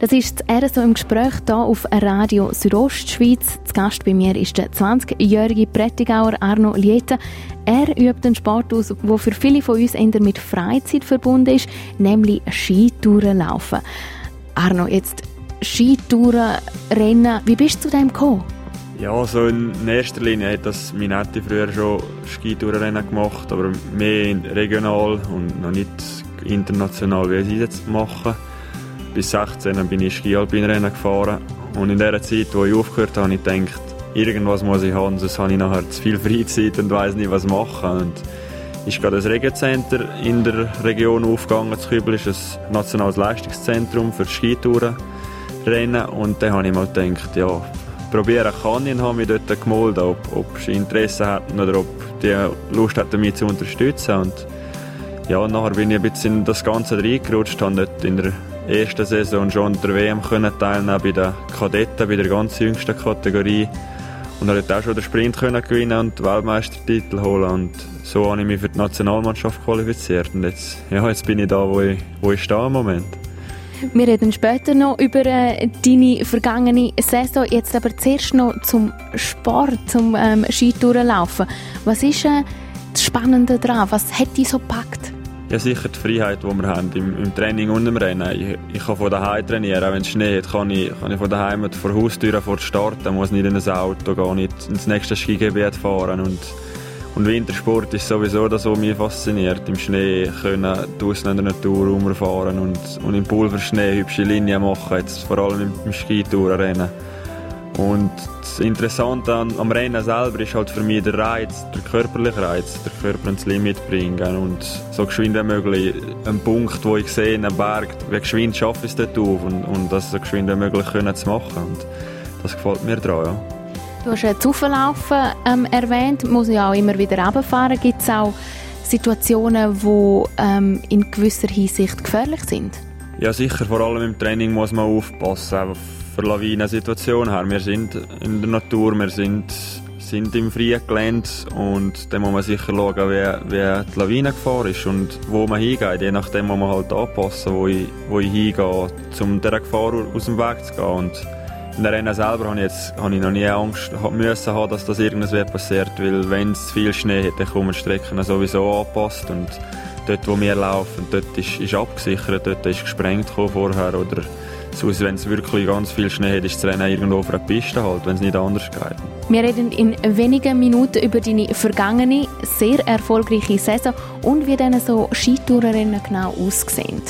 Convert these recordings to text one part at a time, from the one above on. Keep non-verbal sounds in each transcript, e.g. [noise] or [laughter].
Das ist das RSO im Gespräch hier auf Radio Südostschweiz. Zu Gast bei mir ist der 20-jährige Prättigauer Arno Lieta. Er übt einen Sport aus, der für viele von uns eher mit Freizeit verbunden ist, nämlich Skitouren laufen. Arno, jetzt Skitouren, Rennen, wie bist du zu dem gekommen? Ja, so in erster Linie hat das meine Nette früher schon Skitourenrennen gemacht, aber mehr regional und noch nicht international, wie sie jetzt machen bis 16 bin ich Ski-Alpin-Rennen gefahren. Und in der Zeit, wo ich aufgehört habe, habe ich gedacht, irgendwas muss ich haben, sonst habe ich nachher zu viel Freizeit und weiß nicht, was machen. Und ist gerade das Regencenter in der Region aufgegangen. Das Kübel ist ein nationales Leistungszentrum für Skitouren rennen und dann habe ich mal gedacht, ja, probieren kann ich und habe mich dort gemeldet, ob, ob sie Interesse hatten oder ob die Lust hatten, mich zu unterstützen. Und ja, nachher bin ich ein bisschen in das Ganze reingerutscht, habe dort in der ersten Saison schon an der WM können teilnehmen bei den Kadetten, bei der ganz jüngsten Kategorie. Und er hat auch schon den Sprint können gewinnen und den Weltmeistertitel holen. Und so habe ich mich für die Nationalmannschaft qualifiziert. Und jetzt, ja, jetzt bin ich da, wo ich, wo ich stehe im Moment. Wir reden später noch über äh, deine vergangene Saison. Jetzt aber zuerst noch zum Sport, zum ähm, Skitourenlaufen. Was ist äh, das Spannende daran? Was hat dich so gepackt? Ja, sicher die Freiheit, die wir haben im, im Training und im Rennen. Ich, ich kann von daheim trainieren, auch wenn es Schnee hat, kann ich, kann ich von daheim vor der Haustür vor starten, muss nicht in ein Auto gehen, nicht ins nächste Skigebiet fahren und und Wintersport ist sowieso das, was mich fasziniert. Im Schnee können draußen in der Natur rumfahren und, und im Pulverschnee hübsche Linien machen, jetzt vor allem im, im Skitourenrennen. Und das Interessante an, am Rennen selber ist halt für mich der Reiz, der körperliche Reiz, der Körper ins Limit bringen und so geschwind wie möglich einen Punkt, wo ich sehe, einen Berg, wie geschwind schaffe ich es dort auf und, und das so geschwind wie möglich können zu machen und das gefällt mir daran, ja. Du hast das Auflaufen ähm, erwähnt, muss ja auch immer wieder runterfahren. Gibt es auch Situationen, die ähm, in gewisser Hinsicht gefährlich sind? Ja sicher, vor allem im Training muss man aufpassen, für Lawinensituation her. Wir sind in der Natur, wir sind, sind im freien Gelände und dann muss man sicher schauen, wie, wie die Lawinengefahr ist und wo man hingeht. Je nachdem muss man halt anpassen, wo ich, wo ich hingehe, um dieser Gefahr aus dem Weg zu gehen. Und in der Rennen selber habe ich, jetzt, habe ich noch nie Angst müssen haben, dass das irgendwas passiert, weil wenn es viel Schnee hat, dann kommen die Strecken sowieso angepasst und dort, wo wir laufen, dort ist, ist abgesichert, dort ist gesprengt vorher oder Sonst, wenn es wirklich ganz viel Schnee hat, ist das Rennen irgendwo auf einer Piste halt, wenn es nicht anders geht. Wir reden in wenigen Minuten über deine vergangene, sehr erfolgreiche Saison und wie dann so Skitourenrennen genau aussehen.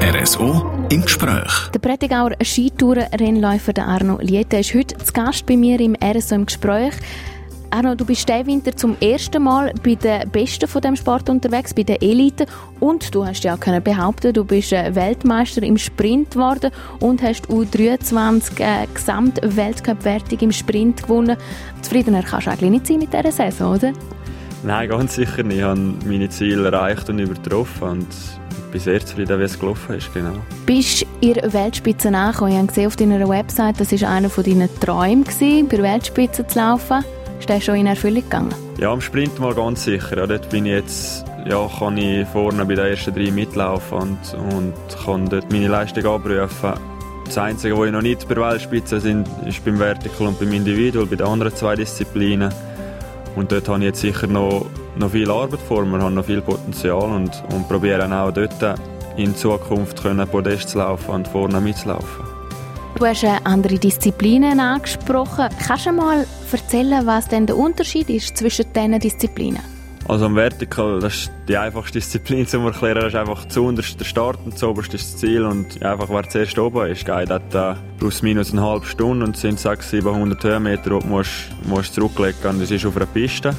RSO im Gespräch. Der Prättigauer Skitourenrennläufer Arno Liete ist heute zu Gast bei mir im RSO im Gespräch. Arno, du bist diesen Winter zum ersten Mal bei den Besten von dem Sport unterwegs, bei der Elite. Und du hast ja können behaupten, du bist äh, Weltmeister im Sprint geworden und hast U23 äh, Gesamtweltcup-Wertung im Sprint gewonnen. Zufriedener kannst du eigentlich nicht sein mit dieser Saison, oder? Nein, ganz sicher nicht. Ich habe meine Ziele erreicht und übertroffen und bin sehr zufrieden, wie es gelaufen ist. Genau. Bist du in der Weltspitze angekommen? Ich habe gesehen auf deiner Website, das war einer deiner Träume, bei der Weltspitze zu laufen. Ist der schon in Erfüllung gegangen? Ja, am Sprint mal ganz sicher. Ja, dort bin ich jetzt, ja, kann ich vorne bei den ersten drei mitlaufen und, und kann dort meine Leistung abrufen. Das Einzige, wo ich noch nicht bei der Weltspitze bin, ist beim Vertical und beim Individual, bei den anderen zwei Disziplinen. Und dort habe ich jetzt sicher noch, noch viel Arbeit vor mir, habe noch viel Potenzial und, und probiere auch dort in Zukunft können Podest zu laufen und vorne mitzulaufen. Du hast andere Disziplinen angesprochen. Kannst du mal erzählen, was denn der Unterschied ist zwischen diesen Disziplinen? Also am Vertical, das ist die einfachste [laughs] Disziplin zu erklären, das ist einfach zu unterst der Start und zu oberst ist das Ziel und einfach wer zuerst oben ist, geht hat äh, plus minus eine halbe Stunde und sind 600, 700 Höhenmeter, die du musst, musst zurücklegen und das ist auf einer Piste.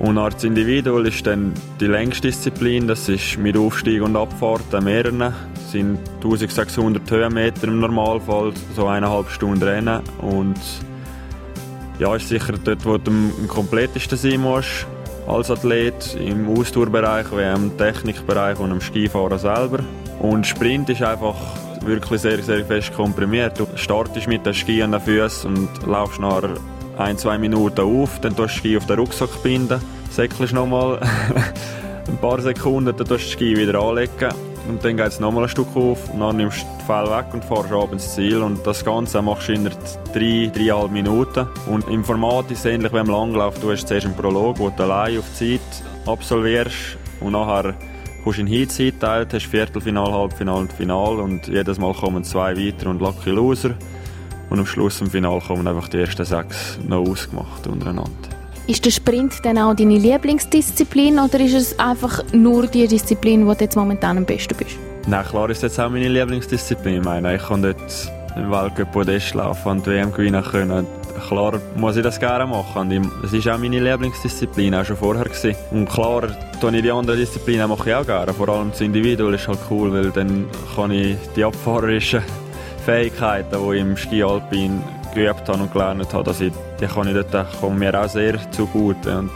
Und als Individual ist dann die längste Disziplin, das ist mit Aufstieg und Abfahrt an. Das sind 1600 Höhenmeter im Normalfall, so eineinhalb Stunden Rennen. Und ja, ist sicher dort, wo du am komplettesten sein musst als Athlet, im Ausdauerbereich, wie im Technikbereich und im Skifahren selber. Und Sprint ist einfach wirklich sehr, sehr fest komprimiert. Du startest mit den Ski an den Füßen und laufst nachher ein, zwei Minuten auf, dann tust du Ski auf den Rucksack binden, säckelst nochmal [laughs] ein paar Sekunden, dann tust du Ski wieder anlegen und dann geht es nochmal ein Stück auf und dann nimmst du die Fell weg und fährst ab ins Ziel und das Ganze machst du in drei, dreieinhalb Minuten und im Format ist es ähnlich wie im Langlauf. Du hast zuerst einen Prolog, wo du allein auf Zeit absolvierst und nachher kommst du in Heats eingeteilt, hast Viertelfinal, Halbfinal und Final und jedes Mal kommen zwei weiter und Lucky Loser und am Schluss im Final kommen einfach die ersten sechs noch ausgemacht untereinander. Ist der Sprint dann auch deine Lieblingsdisziplin oder ist es einfach nur die Disziplin, wo du jetzt momentan am besten bist? Nein, klar ist jetzt auch meine Lieblingsdisziplin. Ich meine, ich kann dort im Weltcup Podest laufen und die WM gewinnen können. Klar muss ich das gerne machen. Und das ist auch meine Lieblingsdisziplin, auch schon vorher gewesen. Und klar, tue ich die anderen Disziplinen mache ich auch gerne. Vor allem das Individual ist halt cool, weil dann kann ich die abfahrerischen Fähigkeiten, die ich im Ski Alpin geübt habe und gelernt habe, dass ich, die kann ich dort kommen mir auch sehr zugute und,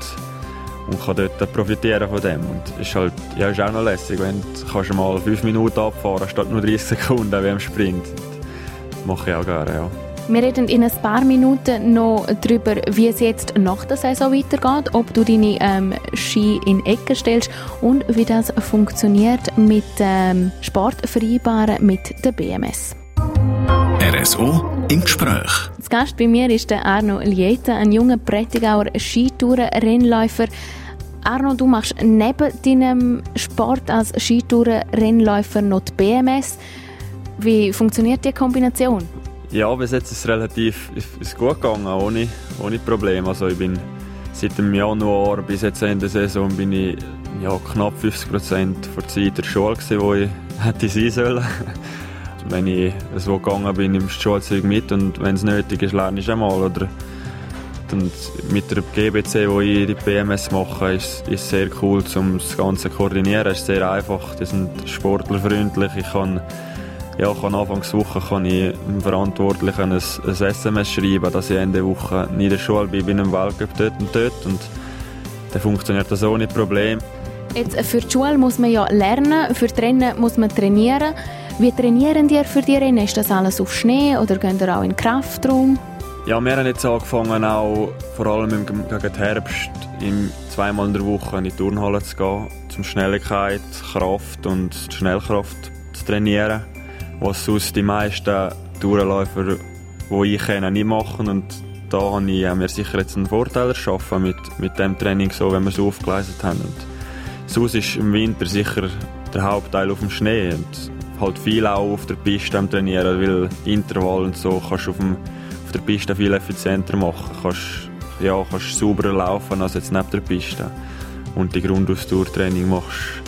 und kann dort profitieren von dem. Und ist halt, ja, ist auch noch lässig, wenn du kannst mal fünf Minuten abfahren statt nur 30 Sekunden wie im Sprint. Das mache ich auch gerne, ja. Wir reden in ein paar Minuten noch darüber, wie es jetzt nach der Saison weitergeht, ob du deine ähm, Ski in Ecken stellst und wie das funktioniert mit ähm, Sportvereinbaren mit der BMS. RSO im Gespräch. Das Gast bei mir ist der Arno Lieta, ein junger Prättigauer Skitouren-Rennläufer. Arno, du machst neben deinem Sport als Skitouren-Rennläufer noch die BMS. Wie funktioniert die Kombination? Ja, bis jetzt ist es relativ ist gut gegangen, ohne, ohne Probleme. Also ich bin seit dem Januar bis jetzt Ende der Saison bin ich ja, knapp 50 Prozent der Zeit in der Schule gewesen, wo ich [laughs] hätte sein sollen wenn ich so gegangen bin, nimmst du Schulzeug mit und wenn es nötig ist, lerne ich einmal. Oder und mit der GBC, wo ich die BMS mache, ist es sehr cool, um das Ganze zu koordinieren. Es ist sehr einfach, die sind sportlerfreundlich. Ich kann, ja, kann Anfangs Woche kann ich dem Verantwortlichen ein, ein SMS schreiben, dass ich Ende Woche in der Schule bin, bin im Weltcup dort und dort. Und dann funktioniert das ohne Problem. Jetzt, für die Schule muss man ja lernen, für die Rennen muss man trainieren. Wie trainieren ihr für die Rennen? Ist das alles auf Schnee oder gehen ihr auch in den Kraftraum? Ja, wir haben jetzt angefangen, auch vor allem im, gegen Herbst im, zweimal in der Woche in die Turnhalle zu gehen, um Schnelligkeit, Kraft und Schnellkraft zu trainieren, was sonst die meisten Tourenläufer, die ich kenne, nicht machen. Und da habe ich mir sicher jetzt einen Vorteil erschaffen mit, mit dem Training, so, wenn wir es aufgeleistet haben. Und sonst ist im Winter sicher der Hauptteil auf dem Schnee. Und halt viel auch auf der Piste am Trainieren, weil Intervall und so kannst du auf, dem, auf der Piste viel effizienter machen. Kannst, ja, kannst sauberer laufen als jetzt neben der Piste. Und die Grundausdauertraining machst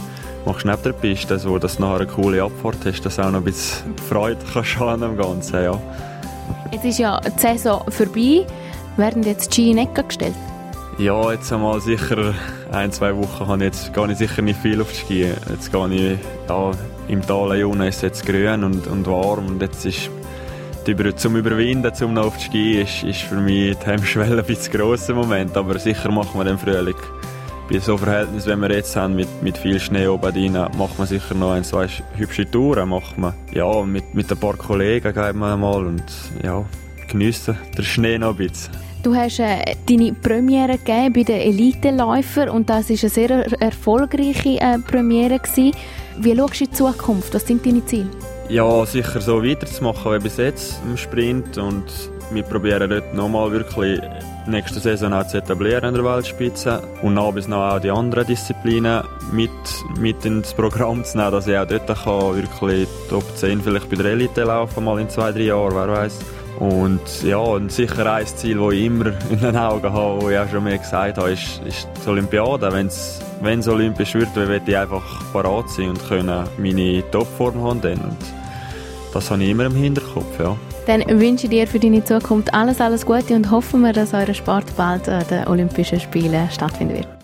machst neben der Piste, so dass du nachher eine coole Abfahrt hast, dass du auch noch ein bisschen Freude [laughs] kannst haben am Ganzen, ja. Jetzt ist ja die Saison vorbei. Werden jetzt die Ski in Ecke gestellt? Ja, jetzt einmal sicher ein, zwei Wochen habe ich jetzt gar nicht sicher nicht viel auf die Ski. Jetzt gehe ich ja, im Tal unten ist es jetzt grün und, und warm und jetzt ist Über zum Überwinden, zum noch auf die Ski, ist, ist für mich die Hemmschwelle [laughs] ein bisschen gross im Moment, aber sicher machen wir den Frühling. Bei so Verhältnissen, wie wir jetzt haben, mit, mit viel Schnee oben rein, macht man sicher noch ein, zwei hübsche Touren. Macht man. Ja, mit, mit ein paar Kollegen geht man mal und ja, geniessen den Schnee noch ein bisschen. Du hast äh, deine Premiere gegeben bei den Eliteläufern und das war eine sehr erfolgreiche äh, Premiere gewesen. Wie schaust du in die Zukunft? Was sind deine Ziele? Ja, sicher so weiterzumachen wie bis jetzt im Sprint und wir probieren dort nochmal wirklich nächste Saison auch zu etablieren in der Weltspitze und nach bis nach auch die anderen Disziplinen mit, mit ins Programm zu nehmen, dass ich auch dort kann wirklich Top 10 vielleicht bei der Elite laufen, mal in zwei, drei Jahren, wer weiß. Und ja, und sicher ein Ziel, das ich immer [laughs] in den Augen habe, das ich auch schon mehr gesagt habe, ist, ist die Olympiade. Wenn es olympisch wird, dann möchte ich einfach parat sein und können meine Topform haben. Dann. Und das habe ich immer im Hinterkopf, ja. Dann wünsche ich dir für deine Zukunft alles, alles Gute und hoffen wir, dass euer Sport bald an den Olympischen Spielen stattfinden wird.